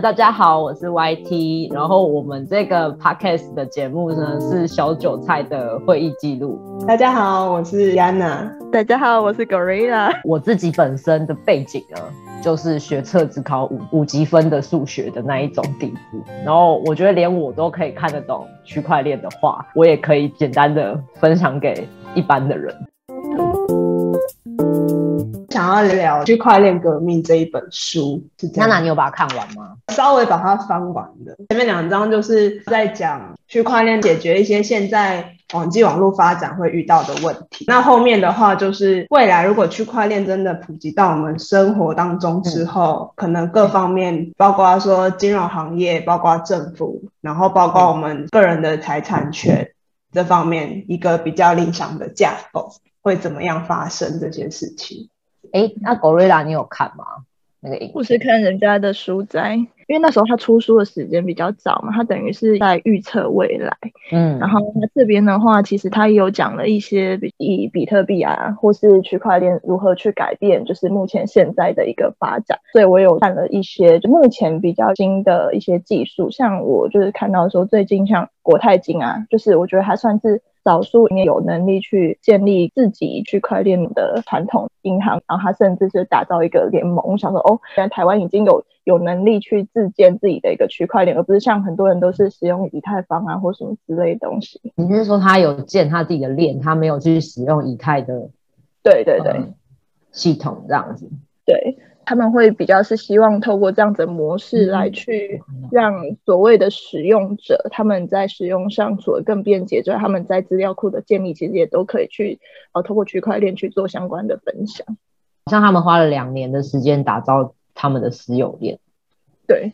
大家好，我是 YT，然后我们这个 podcast 的节目呢是小韭菜的会议记录。大家好，我是 Yana。大家好，我是 Gorilla。我自己本身的背景呢，就是学测只考五五级分的数学的那一种底子，然后我觉得连我都可以看得懂区块链的话，我也可以简单的分享给一般的人。想要聊《区块链革命》这一本书，是这样。娜娜，你有把它看完吗？稍微把它翻完的，前面两章就是在讲区块链解决一些现在网际网络发展会遇到的问题。那后面的话就是未来如果区块链真的普及到我们生活当中之后，可能各方面，包括说金融行业，包括政府，然后包括我们个人的财产权这方面，一个比较理想的架构会怎么样发生这些事情。哎，那 Gorilla 你有看吗？那个影我是看人家的书斋，因为那时候他出书的时间比较早嘛，他等于是在预测未来。嗯，然后他这边的话，其实他也有讲了一些比以比特币啊，或是区块链如何去改变，就是目前现在的一个发展。所以我有看了一些就目前比较新的一些技术，像我就是看到说最近像国泰金啊，就是我觉得还算是。少数也有能力去建立自己区块链的传统银行，然后他甚至是打造一个联盟。我想说，哦，原来台湾已经有有能力去自建自己的一个区块链，而不是像很多人都是使用以太坊啊或什么之类的东西。你是说他有建他自己的链，他没有去使用以太的？对对对，系统这样子。对。他们会比较是希望透过这样子的模式来去让所谓的使用者他们在使用上所更便捷，就是他们在资料库的建立其实也都可以去呃透过区块链去做相关的分享。像他们花了两年的时间打造他们的私有链，对，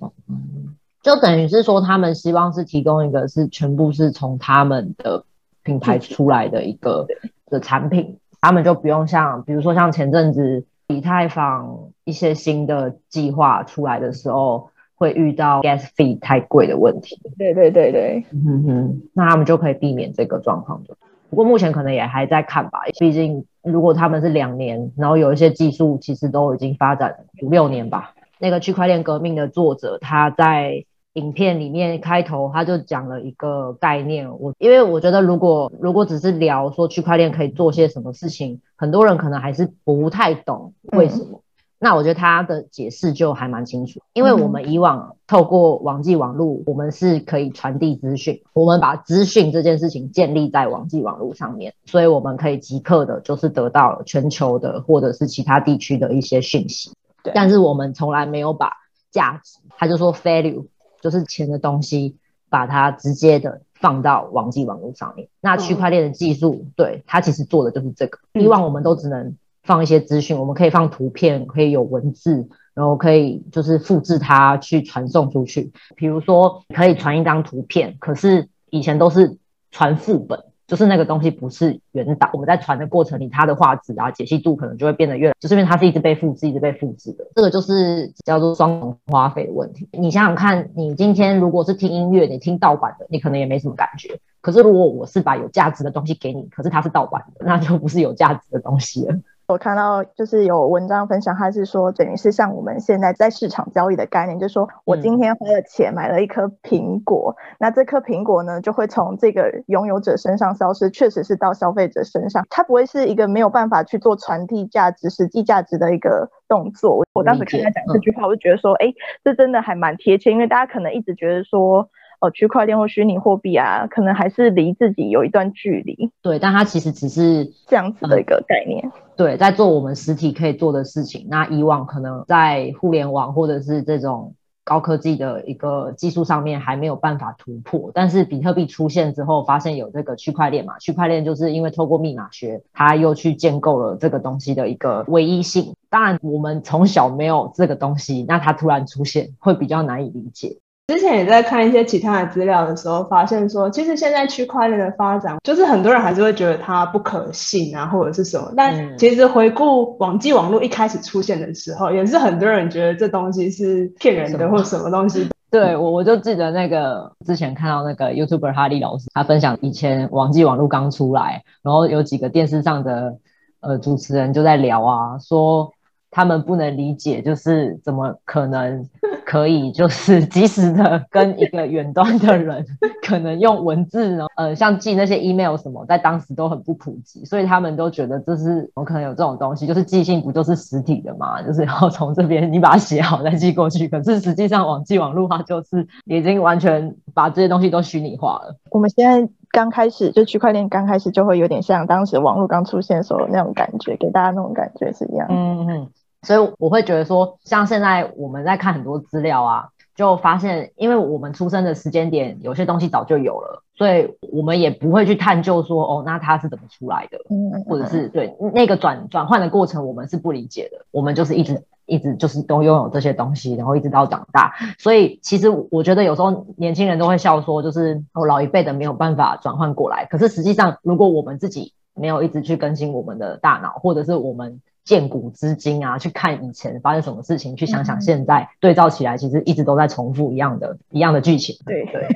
就等于是说他们希望是提供一个是全部是从他们的品牌出来的一个的产品，他们就不用像比如说像前阵子。以太坊一些新的计划出来的时候，会遇到 gas fee 太贵的问题。对对对对，嗯哼，那他们就可以避免这个状况的。不过目前可能也还在看吧，毕竟如果他们是两年，然后有一些技术其实都已经发展五六年吧。那个区块链革命的作者他在。影片里面开头他就讲了一个概念，我因为我觉得如果如果只是聊说区块链可以做些什么事情，很多人可能还是不太懂为什么。那我觉得他的解释就还蛮清楚，因为我们以往透过网际网络，我们是可以传递资讯，我们把资讯这件事情建立在网际网络上面，所以我们可以即刻的就是得到全球的或者是其他地区的一些讯息。但是我们从来没有把价值，他就说 value。就是钱的东西，把它直接的放到网际网络上面。那区块链的技术，对它其实做的就是这个。以往我们都只能放一些资讯，我们可以放图片，可以有文字，然后可以就是复制它去传送出去。比如说可以传一张图片，可是以前都是传副本。就是那个东西不是原档，我们在传的过程里，它的画质啊、解析度可能就会变得越，就是因为它是一直被复制、一直被复制的。这个就是叫做双重花费的问题。你想想看，你今天如果是听音乐，你听盗版的，你可能也没什么感觉。可是如果我是把有价值的东西给你，可是它是盗版的，那就不是有价值的东西了。我看到就是有文章分享，他是说等于是像我们现在在市场交易的概念，就是说我今天花了钱买了一颗苹果，那这颗苹果呢就会从这个拥有者身上消失，确实是到消费者身上，它不会是一个没有办法去做传递价值、实际价值的一个动作。我当时看他讲这句话，我就觉得说，哎，这真的还蛮贴切，因为大家可能一直觉得说。哦，区块链或虚拟货币啊，可能还是离自己有一段距离。对，但它其实只是这样子的一个概念。对，在做我们实体可以做的事情。那以往可能在互联网或者是这种高科技的一个技术上面还没有办法突破。但是比特币出现之后，发现有这个区块链嘛？区块链就是因为透过密码学，它又去建构了这个东西的一个唯一性。当然，我们从小没有这个东西，那它突然出现会比较难以理解。之前也在看一些其他的资料的时候，发现说，其实现在区块链的发展，就是很多人还是会觉得它不可信啊，或者是什么。但其实回顾网际网络一开始出现的时候，也是很多人觉得这东西是骗人的，或什么东西。对我，我就记得那个之前看到那个 YouTuber 哈利老师，他分享以前网际网络刚出来，然后有几个电视上的呃主持人就在聊啊，说。他们不能理解，就是怎么可能可以就是及时的跟一个远端的人，可能用文字呢，呃，像寄那些 email 什么，在当时都很不普及，所以他们都觉得这是怎么可能有这种东西？就是寄信不就是实体的嘛，就是要从这边你把它写好再寄过去。可是实际上网际网络它就是已经完全把这些东西都虚拟化了。我们现在。刚开始就区块链刚开始就会有点像当时网络刚出现的时候那种感觉，给大家那种感觉是一样。嗯嗯，所以我会觉得说，像现在我们在看很多资料啊，就发现，因为我们出生的时间点有些东西早就有了，所以我们也不会去探究说，哦，那它是怎么出来的，或者是对那个转转换的过程，我们是不理解的，我们就是一直。一直就是都拥有这些东西，然后一直到长大，所以其实我觉得有时候年轻人都会笑说，就是哦老一辈的没有办法转换过来。可是实际上，如果我们自己没有一直去更新我们的大脑，或者是我们见古知今啊，去看以前发生什么事情，去想想现在，对照起来，其实一直都在重复一样的一样的剧情。对对，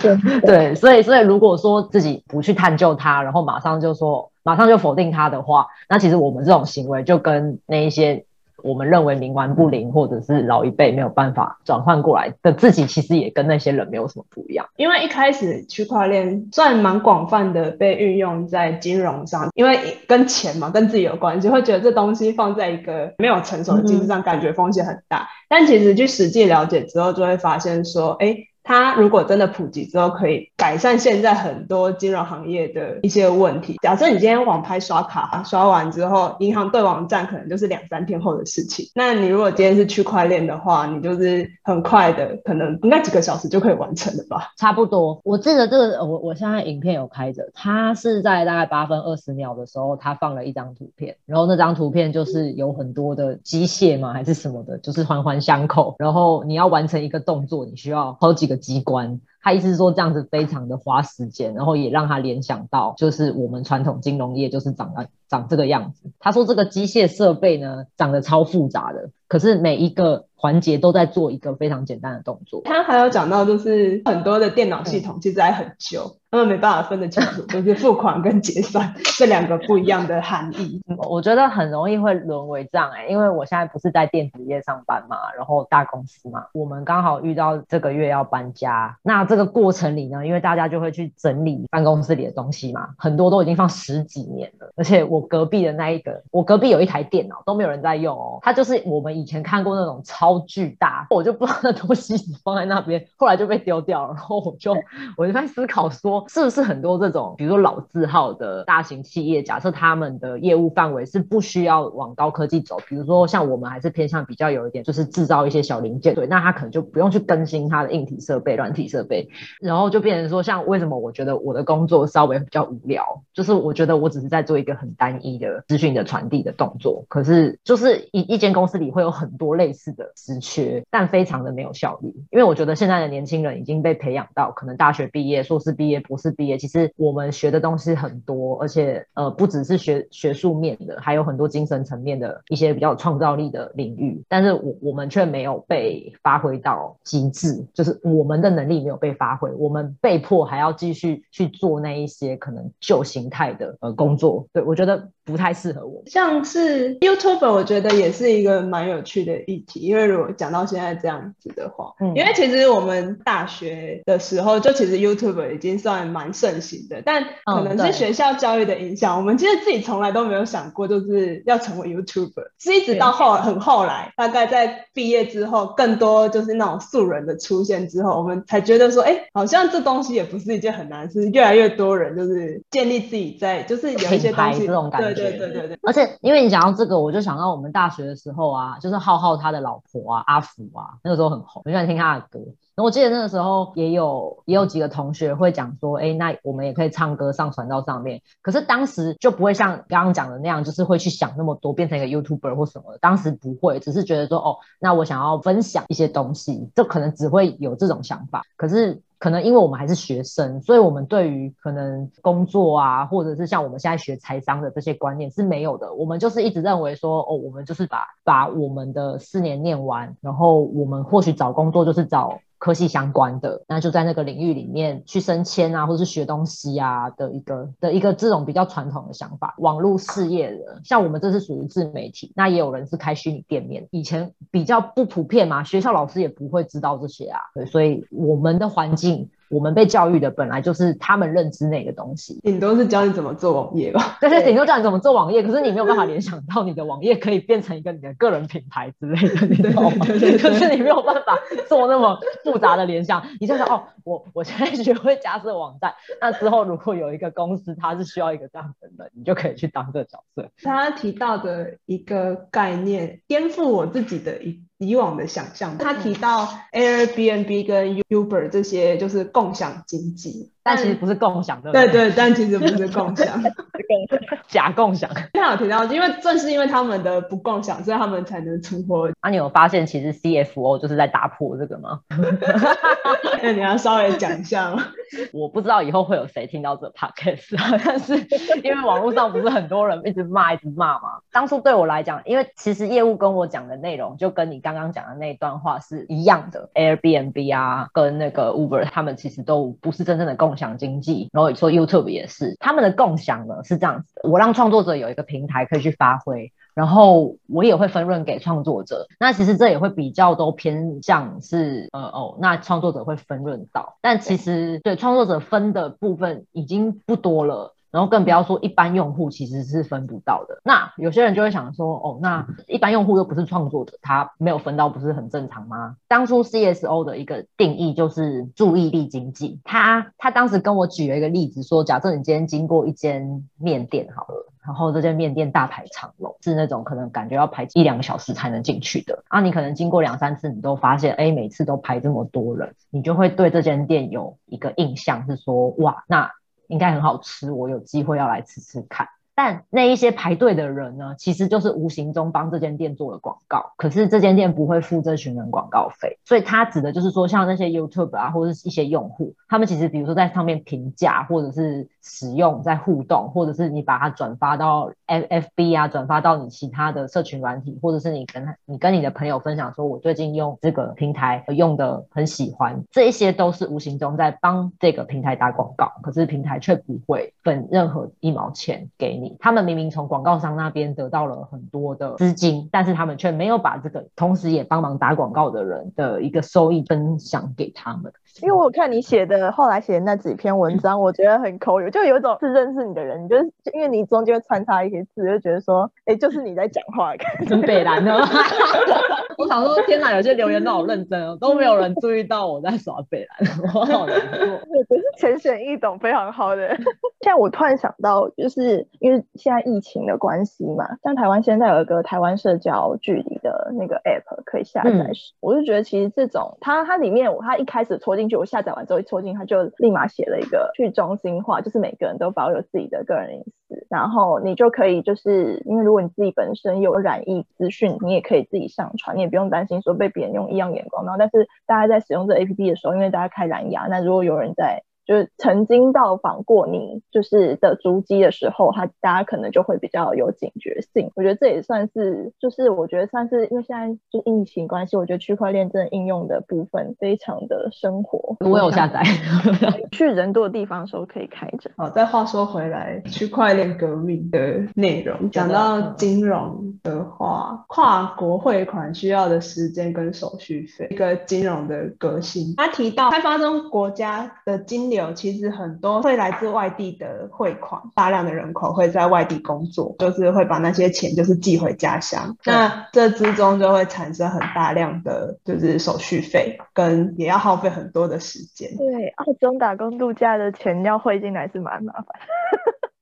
对 对，所以所以如果说自己不去探究它，然后马上就说。马上就否定它的话，那其实我们这种行为就跟那一些我们认为冥顽不灵或者是老一辈没有办法转换过来的自己，其实也跟那些人没有什么不一样。因为一开始区块链算蛮广泛的被运用在金融上，因为跟钱嘛，跟自己有关系，会觉得这东西放在一个没有成熟的机制上，感觉风险很大。但其实去实际了解之后，就会发现说，哎。它如果真的普及之后，可以改善现在很多金融行业的一些问题。假设你今天网拍刷卡刷完之后，银行对网站可能就是两三天后的事情。那你如果今天是区块链的话，你就是很快的，可能应该几个小时就可以完成了吧？差不多。我记得这个，我我现在影片有开着，它是在大概八分二十秒的时候，它放了一张图片，然后那张图片就是有很多的机械嘛，还是什么的，就是环环相扣。然后你要完成一个动作，你需要好几个。机关，他意思是说这样子非常的花时间，然后也让他联想到，就是我们传统金融业就是长得长这个样子。他说这个机械设备呢，长得超复杂的，可是每一个环节都在做一个非常简单的动作。他还有讲到，就是很多的电脑系统其实还很旧。他们没办法分得清楚，就是付款跟结算这两个不一样的含义。我觉得很容易会沦为这样哎，因为我现在不是在电子业上班嘛，然后大公司嘛，我们刚好遇到这个月要搬家。那这个过程里呢，因为大家就会去整理办公室里的东西嘛，很多都已经放十几年。而且我隔壁的那一个，我隔壁有一台电脑都没有人在用哦，它就是我们以前看过那种超巨大，我就不知道那东西放在那边，后来就被丢掉了。然后我就我就在思考说。是不是很多这种，比如说老字号的大型企业，假设他们的业务范围是不需要往高科技走，比如说像我们还是偏向比较有一点，就是制造一些小零件，对，那他可能就不用去更新他的硬体设备、软体设备，然后就变成说，像为什么我觉得我的工作稍微比较无聊，就是我觉得我只是在做一个很单一的资讯的传递的动作，可是就是一一间公司里会有很多类似的职缺，但非常的没有效率，因为我觉得现在的年轻人已经被培养到可能大学毕业、硕士毕业、博士毕业，其实我们学的东西很多，而且呃不只是学学术面的，还有很多精神层面的一些比较创造力的领域。但是我我们却没有被发挥到极致，就是我们的能力没有被发挥，我们被迫还要继续去做那一些可能旧形态的呃工作。对我觉得不太适合我。像是 YouTube，我觉得也是一个蛮有趣的议题，因为如果讲到现在这样子的话，嗯，因为其实我们大学的时候就其实 YouTube 已经算蛮。盛行的，但可能是学校教育的影响。我们其实自己从来都没有想过，就是要成为 YouTuber。是一直到后很后来，大概在毕业之后，更多就是那种素人的出现之后，我们才觉得说，哎，好像这东西也不是一件很难事。越来越多人就是建立自己在，就是有一些东西这种感觉。对对对对对。而且因为你讲到这个，我就想到我们大学的时候啊，就是浩浩他的老婆啊，阿福啊，那个时候很红，很喜欢听他的歌。我记得那个时候也有也有几个同学会讲说，哎，那我们也可以唱歌上传到上面。可是当时就不会像刚刚讲的那样，就是会去想那么多，变成一个 YouTuber 或什么。当时不会，只是觉得说，哦，那我想要分享一些东西，就可能只会有这种想法。可是可能因为我们还是学生，所以我们对于可能工作啊，或者是像我们现在学财商的这些观念是没有的。我们就是一直认为说，哦，我们就是把把我们的四年念完，然后我们或许找工作就是找。科系相关的，那就在那个领域里面去升迁啊，或者是学东西啊的一个的一个这种比较传统的想法。网络事业人，像我们这是属于自媒体，那也有人是开虚拟店面，以前比较不普遍嘛，学校老师也不会知道这些啊，对，所以我们的环境。我们被教育的本来就是他们认知内的东西，顶多是教你怎么做网页吧。但是顶多教你怎么做网页，可是你没有办法联想到你的网页可以变成一个你的个人品牌之类的，你知道吗？可是你没有办法做那么复杂的联想。你就想哦，我我现在学会架设网站，那之后如果有一个公司它是需要一个这样的人，你就可以去当这个角色。他提到的一个概念，颠覆我自己的一。以往的想象，他提到 Airbnb 跟 Uber 这些就是共享经济。但其实不是共享的，对对，但其实不是共享，假共享。他有提到，因为正是因为他们的不共享，所以他们才能存活。啊，你有发现其实 CFO 就是在打破这个吗？那你要稍微讲一下吗？我不知道以后会有谁听到这 podcast，但是因为网络上不是很多人一直骂一直骂嘛。当初对我来讲，因为其实业务跟我讲的内容就跟你刚刚讲的那段话是一样的，Airbnb 啊，跟那个 Uber，他们其实都不是真正的共。享经济，然后说 YouTube 也是，他们的共享呢是这样子的，我让创作者有一个平台可以去发挥，然后我也会分润给创作者。那其实这也会比较都偏向是，呃哦，那创作者会分润到，但其实对创作者分的部分已经不多了。然后更不要说一般用户其实是分不到的。那有些人就会想说，哦，那一般用户又不是创作者，他没有分到不是很正常吗？当初 CSO 的一个定义就是注意力经济。他他当时跟我举了一个例子，说假设你今天经过一间面店好了，然后这间面店大排长龙，是那种可能感觉要排一两个小时才能进去的。啊，你可能经过两三次，你都发现，哎，每次都排这么多人，你就会对这间店有一个印象是说，哇，那。应该很好吃，我有机会要来吃吃看。但那一些排队的人呢，其实就是无形中帮这间店做了广告，可是这间店不会付这群人广告费，所以他指的就是说，像那些 YouTube 啊，或者是一些用户，他们其实比如说在上面评价，或者是使用，在互动，或者是你把它转发到 FFB 啊，转发到你其他的社群软体，或者是你跟你跟你的朋友分享，说我最近用这个平台用的很喜欢，这一些都是无形中在帮这个平台打广告，可是平台却不会分任何一毛钱给你。他们明明从广告商那边得到了很多的资金，但是他们却没有把这个同时也帮忙打广告的人的一个收益分享给他们。因为我看你写的后来写的那几篇文章，我觉得很口语，就有一种是认识你的人，就是因为你中间穿插一些字，就觉得说，哎，就是你在讲话，很北蓝呢。我想说，天哪，有些留言都好认真哦，都没有人注意到我在耍北兰，我好难过。我是浅显易懂，非常好的。现在我突然想到，就是因为现在疫情的关系嘛，像台湾现在有一个台湾社交距离的那个 app 可以下载，我就觉得其实这种它它里面我它一开始戳进。去我下载完之后一戳进，它就立马写了一个去中心化，就是每个人都保有自己的个人隐然后你就可以就是因为如果你自己本身有染疫资讯，你也可以自己上传，你也不用担心说被别人用异样眼光。然后但是大家在使用这 A P P 的时候，因为大家开蓝牙，那如果有人在。就是曾经到访过你就是的足迹的时候，他大家可能就会比较有警觉性。我觉得这也算是，就是我觉得算是，因为现在就疫情关系，我觉得区块链真的应用的部分非常的生活。我有下载，去人多的地方的时候可以开着。好，再话说回来，区块链革命的内容，讲到金融的话，跨国汇款需要的时间跟手续费，一个金融的革新。他提到开发中国家的金流。有其实很多会来自外地的汇款，大量的人口会在外地工作，就是会把那些钱就是寄回家乡，那这之中就会产生很大量的就是手续费，跟也要耗费很多的时间。对，澳洲打工度假的钱要汇进来是蛮麻烦。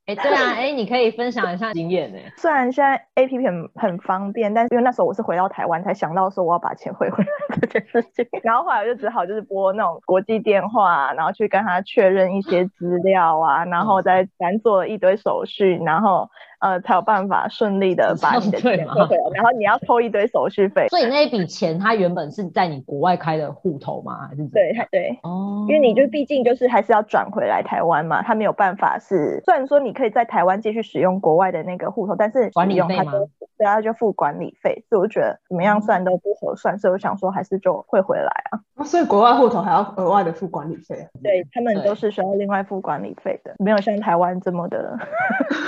哎，对啊，哎，你可以分享一下经验呢。虽然现在 A P P 很很方便，但是因为那时候我是回到台湾才想到说我要把钱汇回来这件事情，然后后来我就只好就是拨那种国际电话，然后去跟他确认一些资料啊，然后再咱做了一堆手续，然后。呃，才有办法顺利的把你的钱汇回来，然后你要抽一堆手续费。所以那一笔钱，它原本是在你国外开的户头吗？还是对，对，哦，因为你就毕竟就是还是要转回来台湾嘛，他没有办法是，虽然说你可以在台湾继续使用国外的那个户头，但是管理费吗？对啊，就付管理费，所以我觉得怎么样算都不合算，所以我想说还是就会回来啊。所以国外户头还要额外的付管理费。对他们都是需要另外付管理费的，没有像台湾这么的。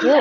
因为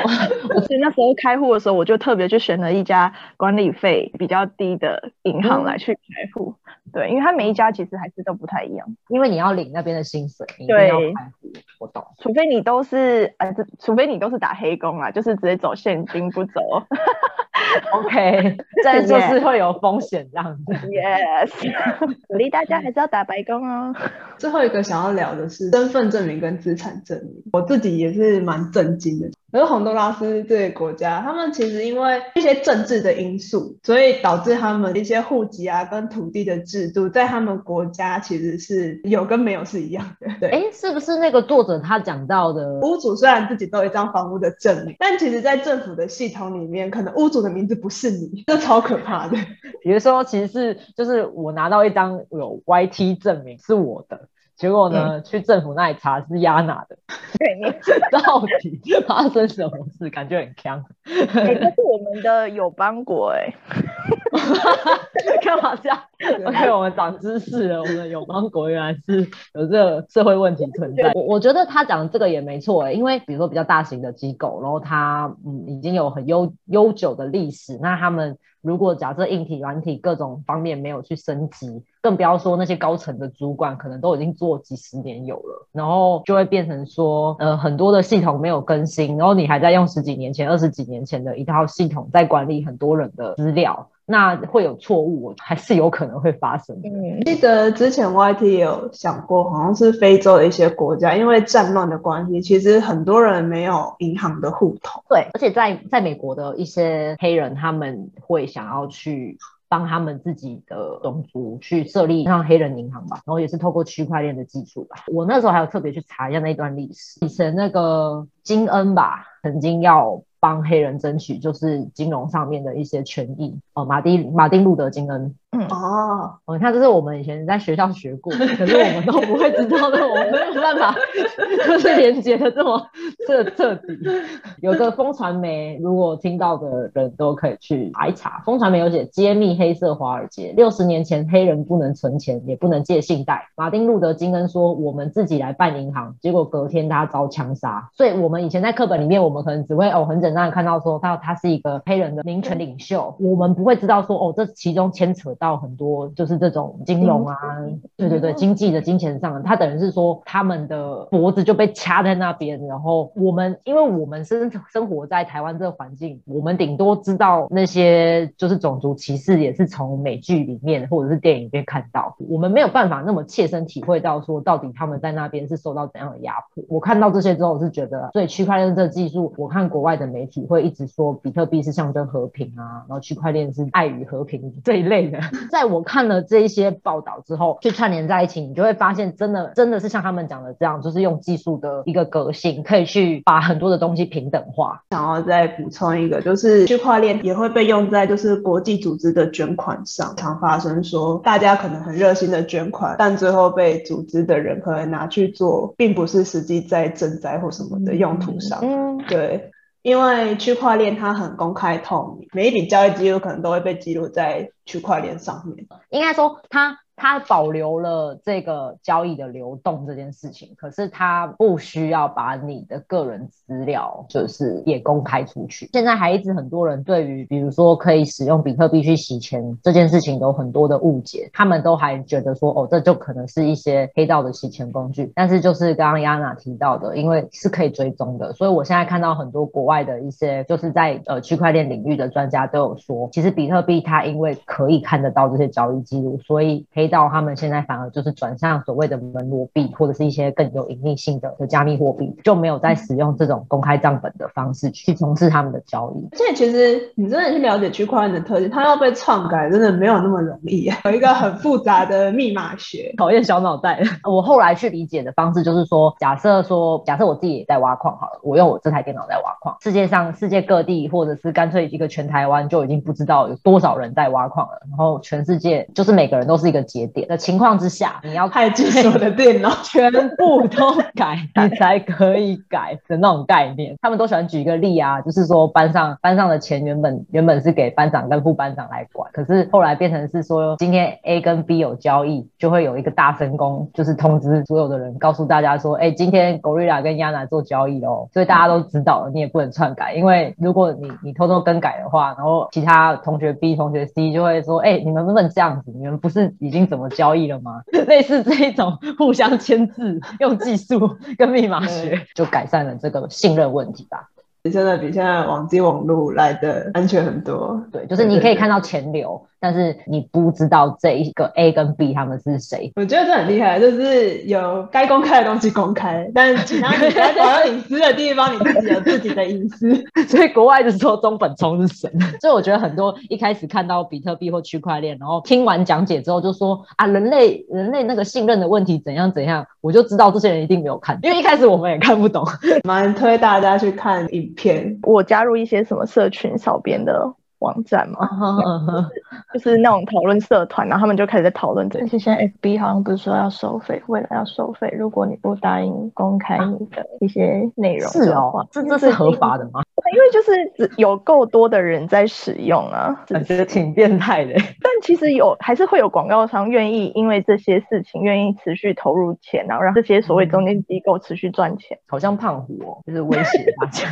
我是那时候开户的时候，我就特别去选了一家管理费比较低的银行来去开户。对，因为他每一家其实还是都不太一样，因为你要领那边的薪水，你要开户，我懂。除非你都是呃，除非你都是打黑工啊，就是直接走现金不走。OK，这就是会有风险这样子。Yes，鼓励大家还是要打白工哦。最后一个想要聊的是身份证明跟资产证明，我自己也是蛮震惊的。而洪都拉斯这个国家，他们其实因为一些政治的因素，所以导致他们一些户籍啊跟土地的制度，在他们国家其实是有跟没有是一样的。对，哎，是不是那个作者他讲到的屋主虽然自己都有一张房屋的证明，但其实在政府的系统里面，可能屋主的名字不是你，这超可怕的。比如说，其实是就是我拿到一张有 YT 证明是我的。结果呢？去政府那里查是亚娜的，到底发生什么事？感觉很强。哎，这是我们的友邦国哎，干嘛这样？OK，我们长知识了。我们的友邦国原来是有这个社会问题存在。我我觉得他讲的这个也没错哎，因为比如说比较大型的机构，然后它嗯已经有很悠悠久的历史，那他们。如果假设硬体、软体各种方面没有去升级，更不要说那些高层的主管可能都已经做几十年有了，然后就会变成说，呃，很多的系统没有更新，然后你还在用十几年前、二十几年前的一套系统在管理很多人的资料。那会有错误，还是有可能会发生。嗯，记得之前 YT 也有想过，好像是非洲的一些国家，因为战乱的关系，其实很多人没有银行的户头。对，而且在在美国的一些黑人，他们会想要去帮他们自己的种族去设立像黑人银行吧，然后也是透过区块链的技术吧。我那时候还有特别去查一下那段历史，以前那个金恩吧，曾经要。帮黑人争取就是金融上面的一些权益哦，马丁马丁路德金恩。嗯哦，你看，这是我们以前在学校学过，可是我们都不会知道的，我们没有办法 就是连接的这么彻彻底。有个风传媒，如果听到的人都可以去查一查。风传媒有写揭秘黑色华尔街，六十年前黑人不能存钱，也不能借信贷。马丁路德金恩说：“我们自己来办银行。”结果隔天他遭枪杀。所以，我们以前在课本里面，我们可能只会哦很简单的看到说他他是一个黑人的民权领袖，我们不会知道说哦这其中牵扯。到很多就是这种金融啊，对对对，经济的金钱上，他等于是说他们的脖子就被掐在那边，然后我们因为我们生生活在台湾这个环境，我们顶多知道那些就是种族歧视也是从美剧里面或者是电影里面看到，我们没有办法那么切身体会到说到底他们在那边是受到怎样的压迫。我看到这些之后，我是觉得，所以区块链这个技术，我看国外的媒体会一直说比特币是象征和平啊，然后区块链是爱与和平这一类的。在我看了这一些报道之后，去串联在一起，你就会发现，真的真的是像他们讲的这样，就是用技术的一个革新，可以去把很多的东西平等化。想要再补充一个，就是区块链也会被用在就是国际组织的捐款上，常发生说大家可能很热心的捐款，但最后被组织的人可能拿去做，并不是实际在赈灾或什么的用途上。嗯，对。因为区块链它很公开透明，每一笔交易记录可能都会被记录在区块链上面。应该说它。它保留了这个交易的流动这件事情，可是它不需要把你的个人资料就是也公开出去。现在还一直很多人对于比如说可以使用比特币去洗钱这件事情有很多的误解，他们都还觉得说哦，这就可能是一些黑道的洗钱工具。但是就是刚刚亚娜提到的，因为是可以追踪的，所以我现在看到很多国外的一些就是在呃区块链领域的专家都有说，其实比特币它因为可以看得到这些交易记录，所以黑。到他们现在反而就是转向所谓的门罗币或者是一些更有盈利性的的加密货币，就没有再使用这种公开账本的方式去从事他们的交易。而且其实你真的去了解区块链的特性，它要被篡改真的没有那么容易，有一个很复杂的密码学，考验小脑袋。我后来去理解的方式就是说，假设说，假设我自己也在挖矿好了，我用我这台电脑在挖矿，世界上世界各地或者是干脆一个全台湾就已经不知道有多少人在挖矿了，然后全世界就是每个人都是一个节点的情况之下，你要派技术的电脑全部都改，你才可以改的那种概念。他们都喜欢举一个例啊，就是说班上班上的钱原本原本是给班长跟副班长来管，可是后来变成是说今天 A 跟 B 有交易，就会有一个大分工，就是通知所有的人，告诉大家说，哎，今天 Gorilla 跟 Yana 做交易哦，所以大家都知道了，你也不能篡改，因为如果你你偷偷更改的话，然后其他同学 B 同学 C 就会说，哎，你们不能这样子，你们不是已经怎么交易了吗？类似这一种互相签字，用技术 跟密码学，就改善了这个信任问题吧。真的比现在网际网络来的安全很多。对，就是你可以看到钱流。但是你不知道这一个 A 跟 B 他们是谁？我觉得这很厉害，就是有该公开的东西公开，但其他你在保有隐私的地方，你自己有自己的隐私。所以国外就是说中本聪是神。所以我觉得很多一开始看到比特币或区块链，然后听完讲解之后就说啊，人类人类那个信任的问题怎样怎样，我就知道这些人一定没有看，因为一开始我们也看不懂。蛮推大家去看影片，我加入一些什么社群小编的。网站嘛，就是那种讨论社团，然后他们就开始在讨论这些。现在 FB 好像不是说要收费，未来要收费，如果你不答应公开你的一些内容是哦，这这是合法的吗？因为就是有够多的人在使用啊，感觉挺变态的。但其实有还是会有广告商愿意因为这些事情愿意持续投入钱，然后让这些所谓中间机构持续赚钱。好像胖虎哦，就是威胁大家。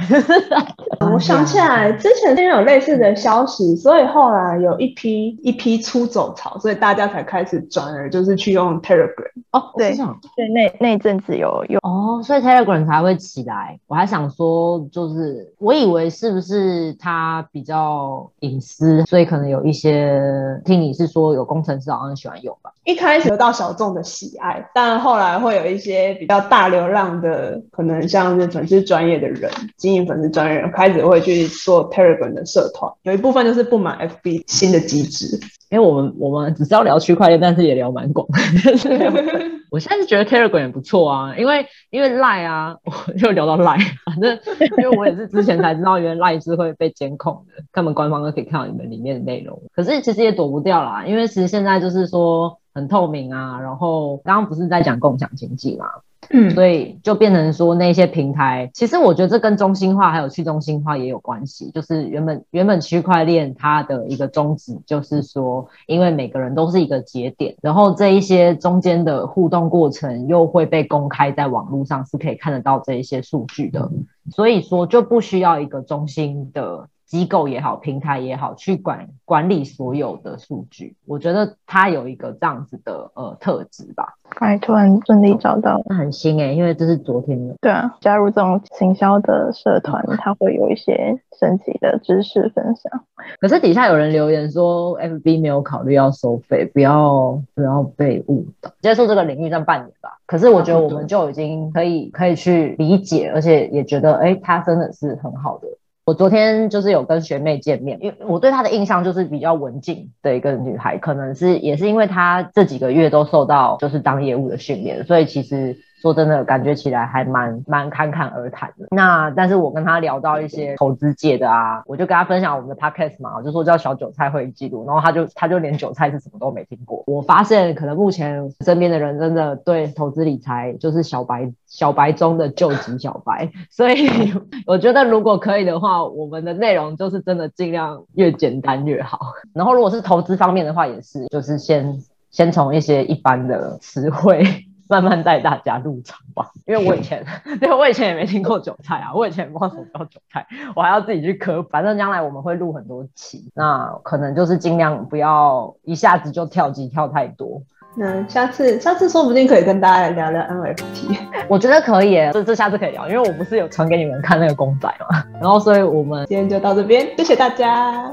我想起来之前有类似的消息，所以后来有一批一批出走潮，所以大家才开始转而就是去用 Telegram。哦，对，对，那那阵子有有哦，所以 Telegram 才会起来。我还想说，就是我以为是不是它比较隐私，所以可能有一些听你是说有工程师好像喜欢用吧。一开始得到小众的喜爱，但后来会有一些比较大流量的，可能像是粉丝专业的人经营粉丝专业人开始会去做 Telegram 的社团，有一部分就是不满 FB 新的机制。因为我们我们只是要聊区块链，但是也聊蛮广。我现在是觉得 Telegram 也不错啊，因为因为 Line 啊，我 又聊到 Line，反正因为我也是之前才知道，原来 Line 是会被监控的，他们官方都可以看到你们里面的内容。可是其实也躲不掉啦，因为其实现在就是说很透明啊。然后刚刚不是在讲共享经济嘛？嗯，所以就变成说那些平台，其实我觉得这跟中心化还有去中心化也有关系。就是原本原本区块链它的一个宗旨就是说，因为每个人都是一个节点，然后这一些中间的互动过程又会被公开在网络上，是可以看得到这一些数据的。所以说就不需要一个中心的。机构也好，平台也好，去管管理所有的数据，我觉得它有一个这样子的呃特质吧。哎，突然顺利找到，那很新哎，因为这是昨天的。对啊，加入这种行销的社团，它会有一些升级的知识分享。可是底下有人留言说，FB 没有考虑要收费，不要不要被误导。接触这个领域算半年吧，可是我觉得我们就已经可以可以去理解，而且也觉得哎，它真的是很好的。我昨天就是有跟学妹见面，因为我对她的印象就是比较文静的一个女孩，可能是也是因为她这几个月都受到就是当业务的训练，所以其实。说真的，感觉起来还蛮蛮侃侃而谈的。那但是我跟他聊到一些投资界的啊，我就跟他分享我们的 podcast 嘛，我就说叫小韭菜会议记录，然后他就他就连韭菜是什么都没听过。我发现可能目前身边的人真的对投资理财就是小白小白中的救急小白，所以我觉得如果可以的话，我们的内容就是真的尽量越简单越好。然后如果是投资方面的话，也是就是先先从一些一般的词汇。慢慢带大家入场吧，因为我以前，对，我以前也没听过韭菜啊，我以前也不知道什么叫韭菜，我还要自己去磕。反正将来我们会录很多期，那可能就是尽量不要一下子就跳级跳太多。那下次，下次说不定可以跟大家聊聊 NFT，我觉得可以，这这下次可以聊，因为我不是有传给你们看那个公仔嘛，然后所以我们今天就到这边，谢谢大家。